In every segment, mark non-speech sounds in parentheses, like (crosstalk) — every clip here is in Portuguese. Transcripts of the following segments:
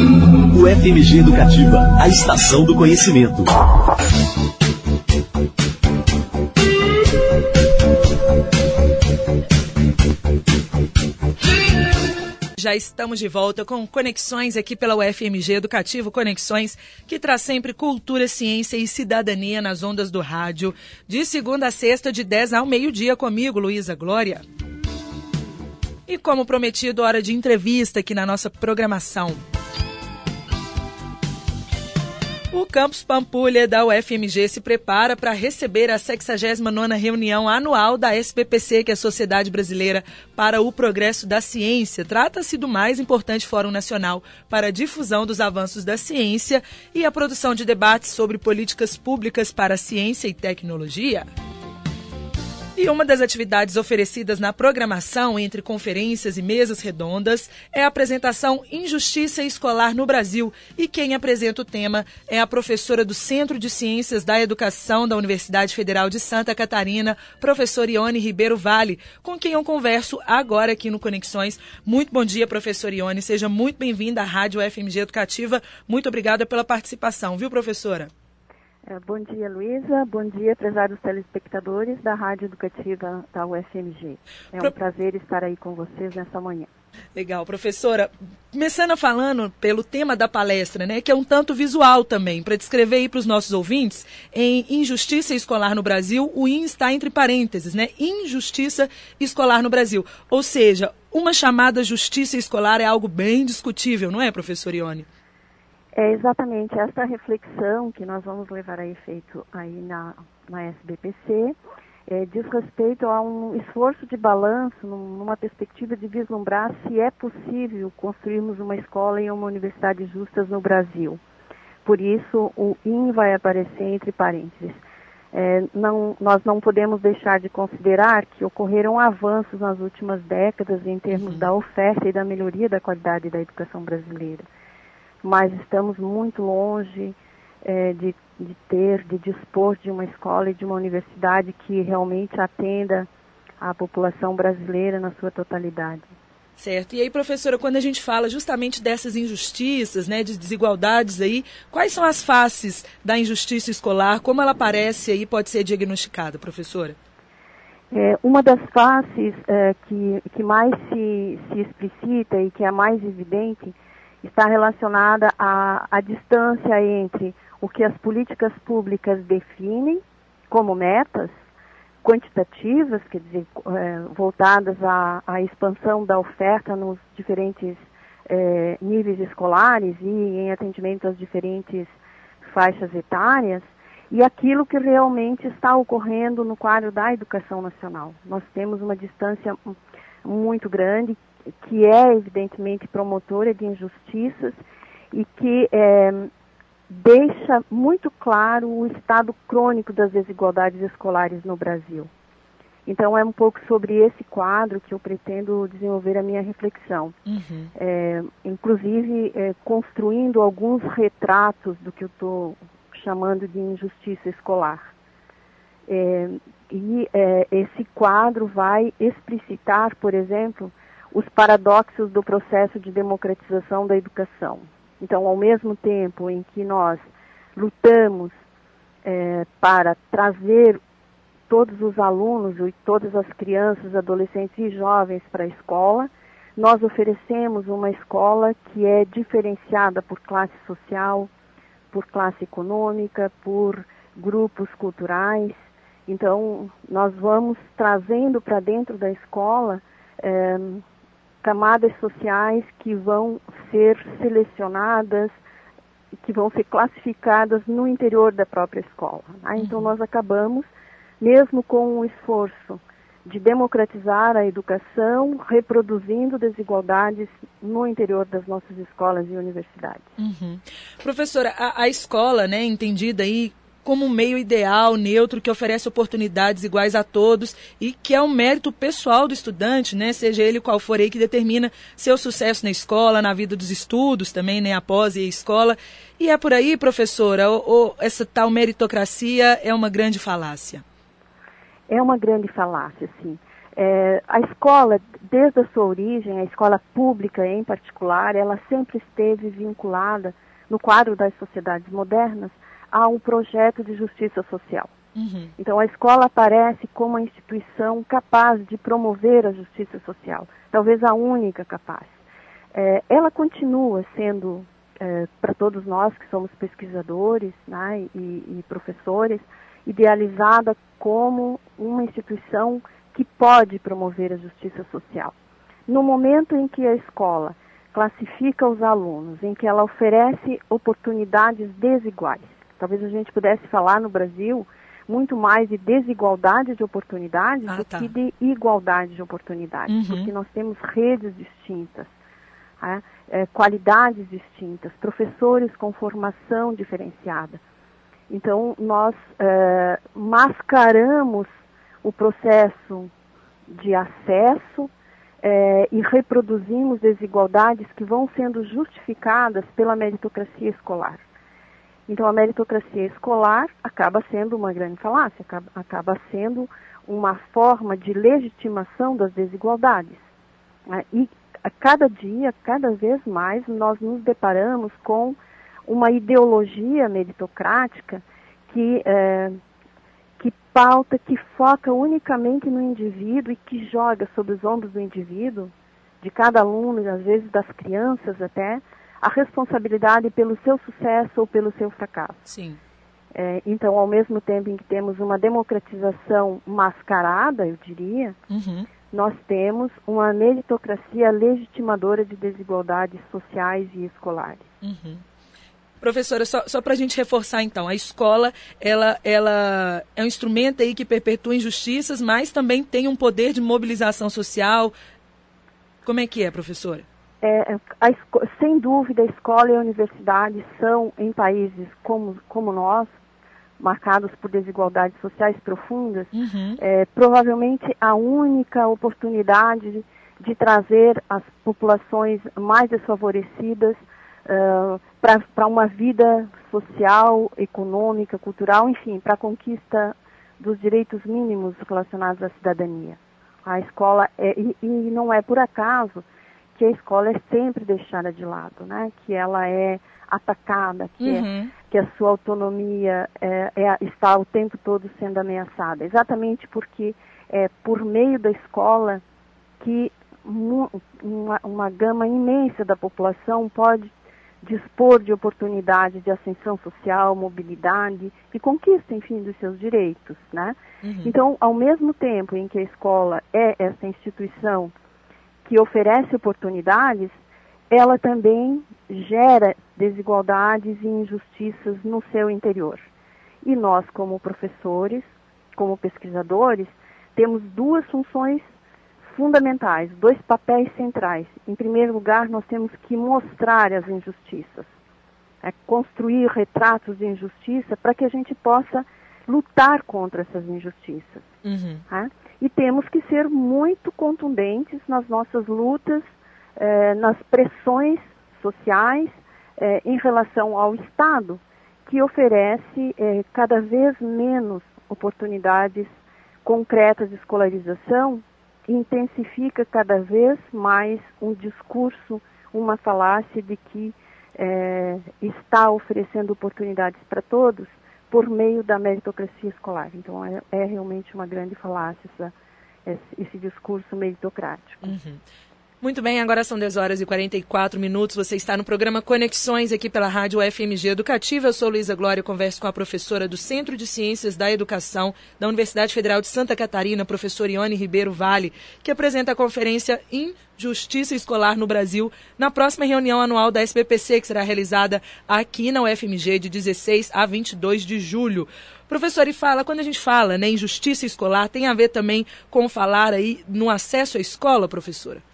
O FMG Educativa, a estação do conhecimento. Já estamos de volta com conexões aqui pela UFMG Educativo Conexões, que traz sempre cultura, ciência e cidadania nas ondas do rádio, de segunda a sexta, de 10 ao meio-dia, comigo, Luísa Glória. E como prometido, hora de entrevista aqui na nossa programação. O Campus Pampulha da UFMG se prepara para receber a 69ª reunião anual da SPPC, que é a Sociedade Brasileira para o Progresso da Ciência. Trata-se do mais importante fórum nacional para a difusão dos avanços da ciência e a produção de debates sobre políticas públicas para ciência e tecnologia. E uma das atividades oferecidas na programação entre conferências e mesas redondas é a apresentação Injustiça Escolar no Brasil. E quem apresenta o tema é a professora do Centro de Ciências da Educação da Universidade Federal de Santa Catarina, professora Ione Ribeiro Vale, com quem eu converso agora aqui no Conexões. Muito bom dia, professora Ione. Seja muito bem-vinda à Rádio FMG Educativa. Muito obrigada pela participação, viu, professora? É, bom dia, Luísa. Bom dia, prezados telespectadores da Rádio Educativa da UFMG. É um Pro... prazer estar aí com vocês nessa manhã. Legal, professora. Começando falando pelo tema da palestra, né, que é um tanto visual também, para descrever aí para os nossos ouvintes, em Injustiça Escolar no Brasil, o IN está entre parênteses, né? Injustiça Escolar no Brasil. Ou seja, uma chamada justiça escolar é algo bem discutível, não é, professor Ione? É exatamente essa reflexão que nós vamos levar a efeito aí na, na SBPC, é, diz respeito a um esforço de balanço, numa perspectiva de vislumbrar se é possível construirmos uma escola e uma universidade justas no Brasil. Por isso, o IN vai aparecer entre parênteses. É, não, nós não podemos deixar de considerar que ocorreram avanços nas últimas décadas em termos uhum. da oferta e da melhoria da qualidade da educação brasileira mas estamos muito longe é, de, de ter, de dispor de uma escola e de uma universidade que realmente atenda a população brasileira na sua totalidade. Certo. E aí, professora, quando a gente fala justamente dessas injustiças, né, de desigualdades aí, quais são as faces da injustiça escolar? Como ela aparece aí, pode ser diagnosticada, professora? É, uma das faces é, que, que mais se, se explicita e que é a mais evidente está relacionada à, à distância entre o que as políticas públicas definem como metas quantitativas, quer dizer, é, voltadas à, à, expansão da oferta nos diferentes é, níveis escolares e em atendimento às diferentes faixas etárias, e aquilo que realmente está ocorrendo no quadro da educação nacional. Nós temos uma distância muito grande que é evidentemente promotora de injustiças e que é, deixa muito claro o estado crônico das desigualdades escolares no Brasil. Então é um pouco sobre esse quadro que eu pretendo desenvolver a minha reflexão, uhum. é, inclusive é, construindo alguns retratos do que eu estou chamando de injustiça escolar. É, e é, esse quadro vai explicitar, por exemplo, os paradoxos do processo de democratização da educação. Então, ao mesmo tempo em que nós lutamos é, para trazer todos os alunos e todas as crianças, adolescentes e jovens para a escola, nós oferecemos uma escola que é diferenciada por classe social, por classe econômica, por grupos culturais. Então, nós vamos trazendo para dentro da escola é, camadas sociais que vão ser selecionadas, que vão ser classificadas no interior da própria escola. Né? Então uhum. nós acabamos, mesmo com o esforço de democratizar a educação, reproduzindo desigualdades no interior das nossas escolas e universidades. Uhum. Professora, a, a, escola, né, entendida aí como um meio ideal, neutro, que oferece oportunidades iguais a todos e que é um mérito pessoal do estudante, né? Seja ele qual for aí que determina seu sucesso na escola, na vida dos estudos também, né? Após a escola. E é por aí, professora, ou, ou essa tal meritocracia é uma grande falácia? É uma grande falácia, sim. É, a escola, desde a sua origem, a escola pública em particular, ela sempre esteve vinculada, no quadro das sociedades modernas, a um projeto de justiça social. Uhum. Então, a escola aparece como uma instituição capaz de promover a justiça social, talvez a única capaz. É, ela continua sendo, é, para todos nós que somos pesquisadores né, e, e professores, idealizada como uma instituição que pode promover a justiça social. No momento em que a escola classifica os alunos, em que ela oferece oportunidades desiguais, talvez a gente pudesse falar no Brasil muito mais de desigualdade de oportunidades ah, do tá. que de igualdade de oportunidades, uhum. porque nós temos redes distintas, é, é, qualidades distintas, professores com formação diferenciada. Então, nós é, mascaramos o processo de acesso é, e reproduzimos desigualdades que vão sendo justificadas pela meritocracia escolar. Então, a meritocracia escolar acaba sendo uma grande falácia, acaba, sendo uma forma de legitimação das desigualdades. Né? E a cada dia, cada vez mais, nós nos deparamos com uma ideologia meritocrática que, é, que pauta, que foca unicamente no indivíduo e que joga sobre os ombros do indivíduo, de cada aluno, às vezes das crianças até, a responsabilidade pelo seu sucesso ou pelo seu fracasso. Sim. É, então, ao mesmo tempo em que temos uma democratização mascarada, eu diria, uhum. nós temos uma meritocracia legitimadora de desigualdades sociais e escolares. Uhum. Professora, só, só para a gente reforçar então, a escola ela, ela é um instrumento aí que perpetua injustiças, mas também tem um poder de mobilização social. Como é que é, professora? É, a, sem dúvida, a escola e a universidade são, em países como, como nós, marcados por desigualdades sociais profundas, uhum. é, provavelmente a única oportunidade de, de trazer as populações mais desfavorecidas uh, para uma vida social, econômica, cultural, enfim, para a conquista dos direitos mínimos relacionados à cidadania. A escola, é, e, e não é por acaso que a escola é sempre deixada de lado, né? Que ela é atacada, que, é, uhum. é, que a sua autonomia é, é, está o tempo todo sendo ameaçada. Exatamente porque é por meio da escola que uma, uma gama imensa da população pode dispor de oportunidade de ascensão social, mobilidade e conquista, enfim, dos seus direitos, né? Uhum. Então, ao mesmo tempo em que a escola é essa instituição que oferece oportunidades, ela também gera desigualdades e injustiças no seu interior. E nós, como professores, como pesquisadores, temos duas funções fundamentais, dois papéis centrais. Em primeiro lugar, nós temos que mostrar as injustiças, é, construir retratos de injustiça para que a gente possa lutar contra essas injustiças. Uhum. É? E temos que ser muito contundentes nas nossas lutas, eh, nas pressões sociais eh, em relação ao Estado, que oferece eh, cada vez menos oportunidades concretas de escolarização e intensifica cada vez mais um discurso, uma falácia de que está oferecendo oportunidades para todos, por meio da meritocracia escolar. Então, é, é realmente uma grande falácia essa, esse, esse, discurso meritocrático. Uhum. Muito bem, agora são 10 horas e 44 minutos. Você está no programa Conexões aqui pela Rádio FMG Educativa. Eu sou Luísa Glória, converso com a professora do Centro de Ciências da Educação da Universidade Federal de Santa Catarina, professora Ione Ribeiro Vale, que apresenta a conferência Injustiça Escolar no Brasil na próxima reunião anual da SBPC, que será realizada aqui na UFMG de 16 a 22 de julho. Professor, e fala, quando a gente fala né, injustiça escolar, tem a ver também com falar aí no acesso à escola, professora?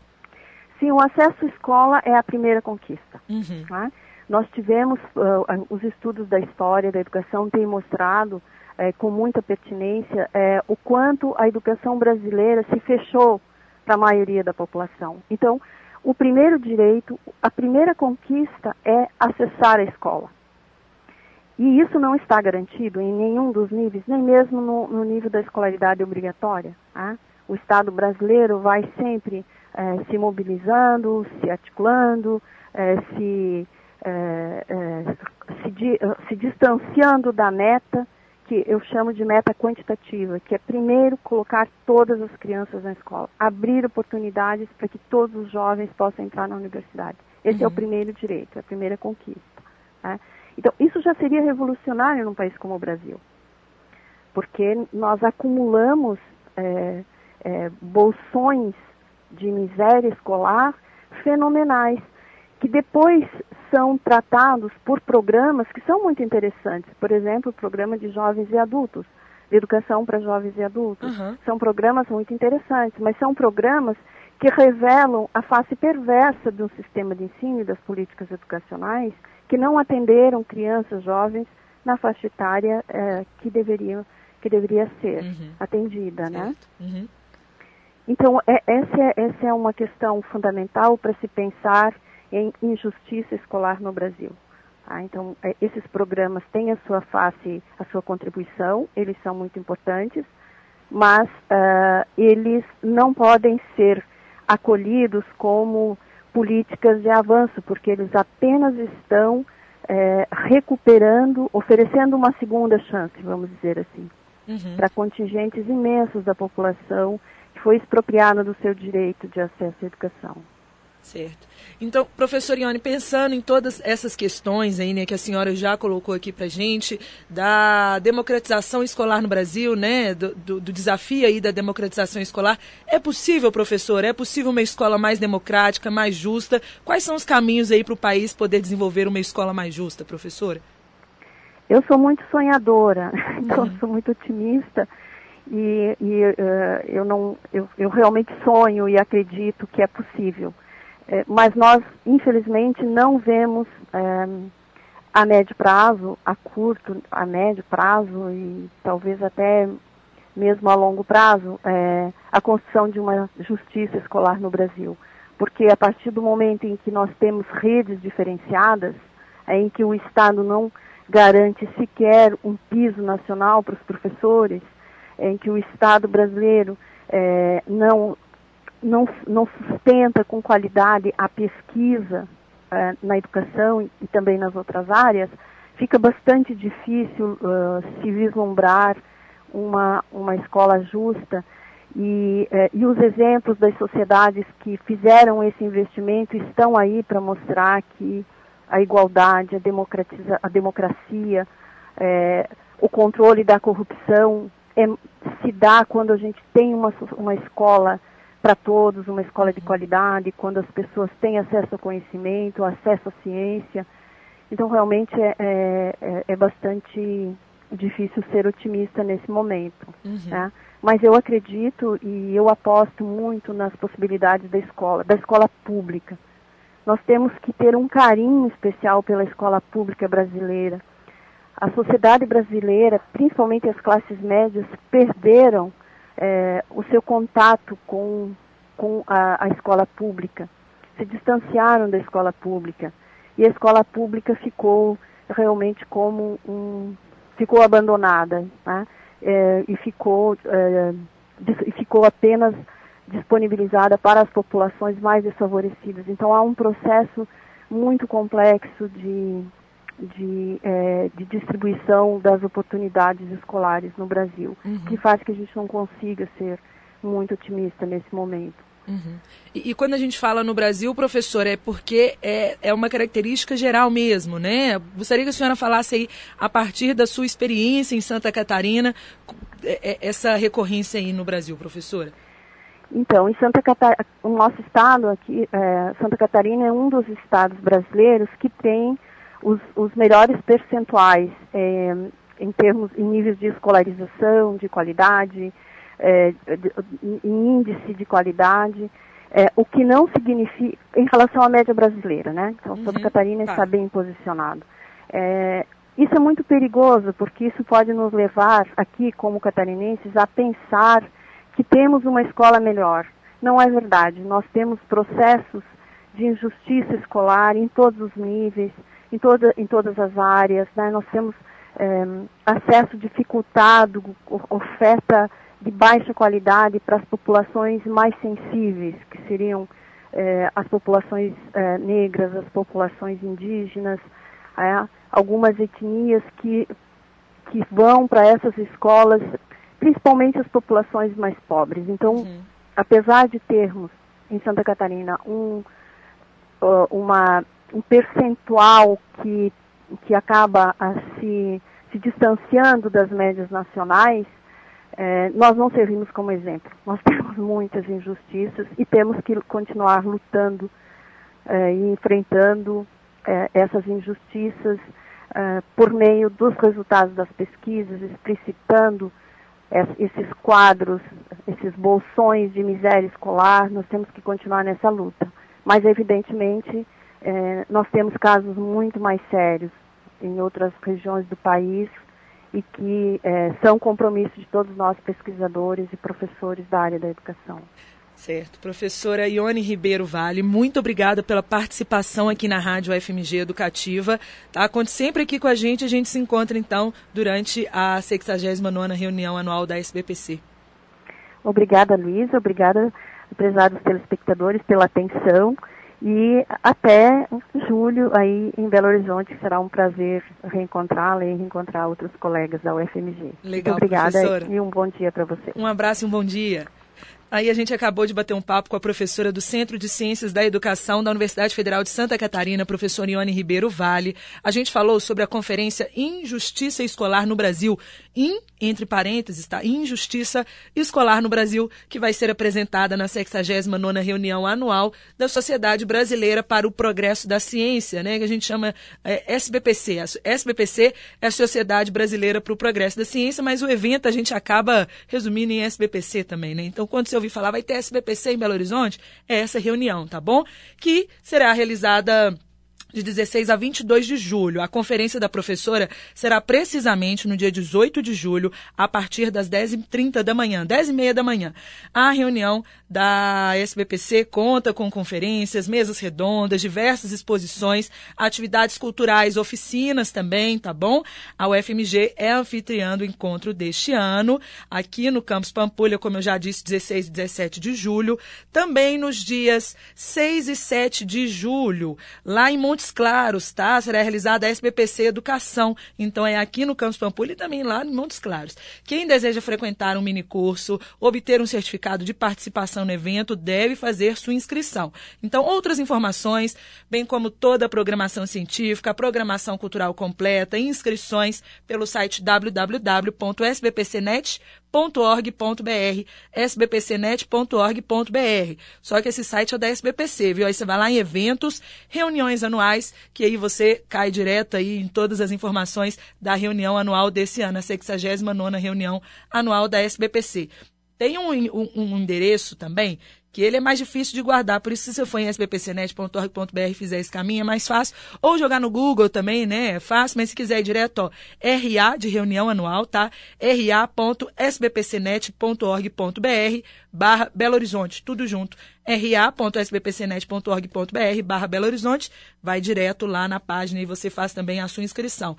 Sim, o acesso à escola é a primeira conquista. Uhum. Né? Nós tivemos, uh, os estudos da história da educação têm mostrado uh, com muita pertinência uh, o quanto a educação brasileira se fechou para a maioria da população. Então, o primeiro direito, a primeira conquista é acessar a escola. E isso não está garantido em nenhum dos níveis, nem mesmo no, no nível da escolaridade obrigatória. Tá? o Estado brasileiro vai sempre é, se mobilizando, se articulando, é, se, se, se distanciando da meta que eu chamo de meta quantitativa, que é primeiro colocar todas as crianças na escola, abrir oportunidades para que todos os jovens possam entrar na universidade. Esse uhum. é o uhum. primeiro direito, é a primeira conquista. Né? Então, isso já seria revolucionário num país como o Brasil, porque nós acumulamos é, é, bolsões de miséria escolar fenomenais, que depois são tratados por programas que são muito interessantes. Por exemplo, o programa de jovens e adultos, de educação para jovens e adultos. Uhum. São programas muito interessantes, mas são programas que revelam a face perversa do sistema de ensino e das políticas educacionais que não atenderam crianças jovens na faixa etária é, que, deveriam, que deveria ser uhum. atendida, né? Uhum. Então, é, essa, é, essa é uma questão fundamental para se pensar em injustiça escolar no Brasil. Ah, então, é, esses programas têm a sua face, a sua contribuição, eles são muito importantes, mas uh, eles não podem ser acolhidos como políticas de avanço, porque eles apenas estão é, recuperando, oferecendo uma segunda chance, vamos dizer assim, uhum. para contingentes imensos da população foi expropriada do seu direito de acesso à educação. Certo. Então, professor Ione, pensando em todas essas questões aí, né, que a senhora já colocou aqui para gente, da democratização escolar no Brasil, né, do, do, do, desafio aí da democratização escolar, é possível, professor, é possível uma escola mais democrática, mais justa? Quais são os caminhos aí para o país poder desenvolver uma escola mais justa, professora? Eu sou muito sonhadora, (laughs) então uhum. sou muito otimista e, e uh, eu não, eu, eu realmente sonho e acredito que é possível. É, mas nós, infelizmente, não vemos é, a médio prazo, a curto, a médio prazo e talvez até mesmo a longo prazo, é, a construção de uma justiça escolar no Brasil. Porque a partir do momento em que nós temos redes diferenciadas, em que o Estado não garante sequer um piso nacional para os professores, em que o Estado brasileiro é, não não, não sustenta com qualidade a pesquisa é, na educação e também nas outras áreas, fica bastante difícil uh, se vislumbrar uma, uma escola justa. E, uh, e os exemplos das sociedades que fizeram esse investimento estão aí para mostrar que a igualdade, a, democratiza, a democracia, é, o controle da corrupção é, se dá quando a gente tem uma, uma escola para todos, uma escola de qualidade, quando as pessoas têm acesso ao conhecimento, acesso à ciência. Então, realmente é, é, é, é bastante difícil ser otimista nesse momento. Uhum. Né? Mas eu acredito e eu aposto muito nas possibilidades da escola, da escola pública. Nós temos que ter um carinho especial pela escola pública brasileira. A sociedade brasileira, principalmente as classes médias, perderam é, o seu contato com, com a, a escola pública, se distanciaram da escola pública. E a escola pública ficou realmente como um ficou abandonada né? é, e ficou é, e ficou apenas disponibilizada para as populações mais desfavorecidas. Então há um processo muito complexo de de, é, de distribuição das oportunidades escolares no Brasil, uhum. que faz que a gente não consiga ser muito otimista nesse momento. Uhum. E, e, quando a gente fala no Brasil, professor, é porque é, é uma característica geral mesmo, né? Gostaria que a senhora falasse aí, a partir da sua experiência em Santa Catarina, é, é, essa recorrência aí no Brasil, professora. Então, em Santa Catarina, o nosso estado aqui, é, Santa Catarina é um dos estados brasileiros que tem os, os melhores percentuais é, em termos, em níveis de escolarização, de qualidade, é, de, em índice de qualidade, é, o que não significa, em relação à média brasileira, né? Então, uhum, Santa Catarina tá. está bem posicionado. É, isso é muito perigoso, porque isso pode nos levar, aqui como catarinenses, a pensar que temos uma escola melhor. Não é verdade. Nós temos processos de injustiça escolar em todos os níveis, em, toda, em todas as áreas. Né? Nós temos é, acesso dificultado, oferta de baixa qualidade para as populações mais sensíveis, que seriam eh, as populações eh, negras, as populações indígenas, é, algumas etnias que, que vão para essas escolas, principalmente as populações mais pobres. Então, uhum. apesar de termos em Santa Catarina um, uma, um percentual que, que acaba se, se distanciando das médias nacionais, é, nós não servimos como exemplo. Nós (laughs) temos muitas injustiças e temos que continuar lutando é, e enfrentando é, essas injustiças é, por meio dos resultados das pesquisas, explicitando esses quadros, esses bolsões de miséria escolar. Nós temos que continuar nessa luta. Mas, evidentemente, é, nós temos casos muito mais sérios em outras regiões do país e que é, são compromissos de todos nós pesquisadores e professores da área da educação. Certo. Professora Ione Ribeiro Vale, muito obrigada pela participação aqui na Rádio FMG Educativa. Tá? Conte sempre aqui com a gente. A gente se encontra, então, durante a 69ª reunião anual da SBPC. Obrigada, Luísa. Obrigada, prezados telespectadores, pela atenção. E até julho aí em Belo Horizonte, será um prazer reencontrá-la e reencontrar outros colegas da UFMG. Legal, Muito obrigada professora. e um bom dia para você. Um abraço e um bom dia. Aí a gente acabou de bater um papo com a professora do Centro de Ciências da Educação da Universidade Federal de Santa Catarina, professora Ione Ribeiro Vale. A gente falou sobre a conferência Injustiça Escolar no Brasil, in, entre parênteses, tá? Injustiça Escolar no Brasil, que vai ser apresentada na 69ª reunião anual da Sociedade Brasileira para o Progresso da Ciência, né? Que a gente chama é, SBPC. A SBPC é a Sociedade Brasileira para o Progresso da Ciência, mas o evento a gente acaba resumindo em SBPC também, né? Então, quando você ouvir falar, vai ter SBPC em Belo Horizonte, é essa reunião, tá bom? Que será realizada de 16 a 22 de julho. A conferência da professora será precisamente no dia 18 de julho, a partir das 10h30 da manhã, 10h30 da manhã. A reunião da SBPC conta com conferências, mesas redondas, diversas exposições, atividades culturais, oficinas também, tá bom? A UFMG é anfitriã do encontro deste ano, aqui no Campus Pampulha, como eu já disse, 16 e 17 de julho. Também nos dias 6 e 7 de julho, lá em Montes Claros, tá? Será realizada a SBPC Educação. Então é aqui no Campus Pampulha e também lá em Montes Claros. Quem deseja frequentar um mini curso, obter um certificado de participação no evento deve fazer sua inscrição. Então, outras informações, bem como toda a programação científica, a programação cultural completa, inscrições pelo site www.sbpcnet.org.br, sbpcnet.org.br. Só que esse site é da SBPC, viu? Aí você vai lá em eventos, reuniões anuais, que aí você cai direto aí em todas as informações da reunião anual desse ano, a 69ª reunião anual da SBPC. Tem um, um, um endereço também que ele é mais difícil de guardar. Por isso, se você for em sbpcnet.org.br e fizer esse caminho, é mais fácil. Ou jogar no Google também, né? É fácil, mas se quiser ir direto, ó, RA de reunião anual, tá? ra.sbpcnet.org.br barra Belo Horizonte, tudo junto. ra.sbpcnet.org.br barra Belo Horizonte, vai direto lá na página e você faz também a sua inscrição.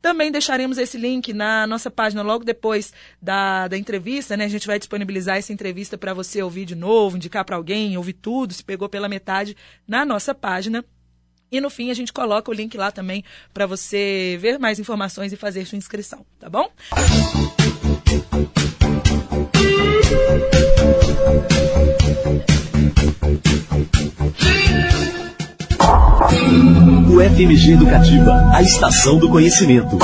Também deixaremos esse link na nossa página logo depois da, da entrevista, né? A gente vai disponibilizar essa entrevista para você ouvir de novo, indicar para alguém, ouvir tudo, se pegou pela metade, na nossa página. E no fim a gente coloca o link lá também para você ver mais informações e fazer sua inscrição, tá bom? FMG Educativa, a estação do conhecimento.